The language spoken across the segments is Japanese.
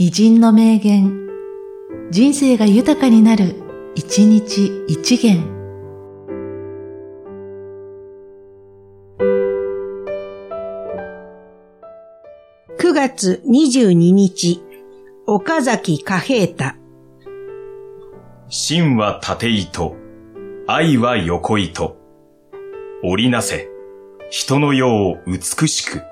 偉人の名言、人生が豊かになる、一日一元。9月22日、岡崎貨幣太。真は縦糸、愛は横糸。織りなせ、人の世を美しく。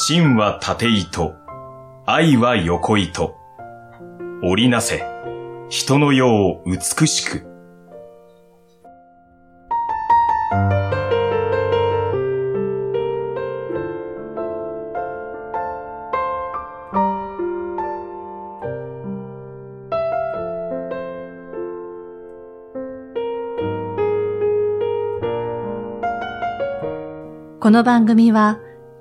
真は縦糸、愛は横糸。織りなせ、人の世を美しく。この番組は、